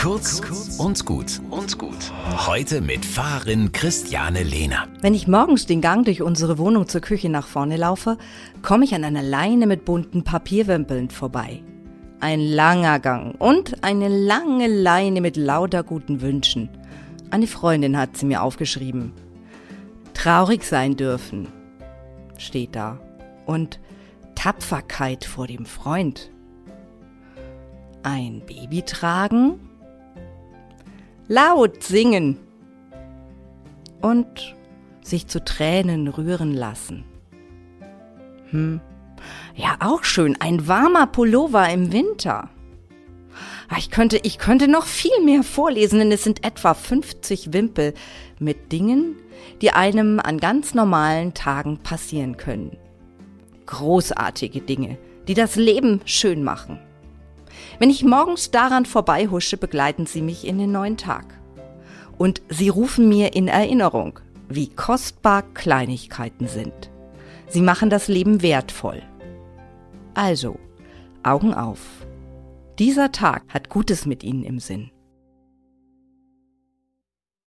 Kurz und gut und gut. Heute mit Fahrerin Christiane Lehner. Wenn ich morgens den Gang durch unsere Wohnung zur Küche nach vorne laufe, komme ich an einer Leine mit bunten Papierwimpeln vorbei. Ein langer Gang und eine lange Leine mit lauter guten Wünschen. Eine Freundin hat sie mir aufgeschrieben. Traurig sein dürfen, steht da. Und Tapferkeit vor dem Freund. Ein Baby tragen, laut singen und sich zu Tränen rühren lassen. Hm, ja auch schön, ein warmer Pullover im Winter. Ah, ich könnte, ich könnte noch viel mehr vorlesen, denn es sind etwa 50 Wimpel mit Dingen, die einem an ganz normalen Tagen passieren können. Großartige Dinge, die das Leben schön machen. Wenn ich morgens daran vorbeihusche, begleiten sie mich in den neuen Tag. Und sie rufen mir in Erinnerung, wie kostbar Kleinigkeiten sind. Sie machen das Leben wertvoll. Also, Augen auf. Dieser Tag hat Gutes mit Ihnen im Sinn.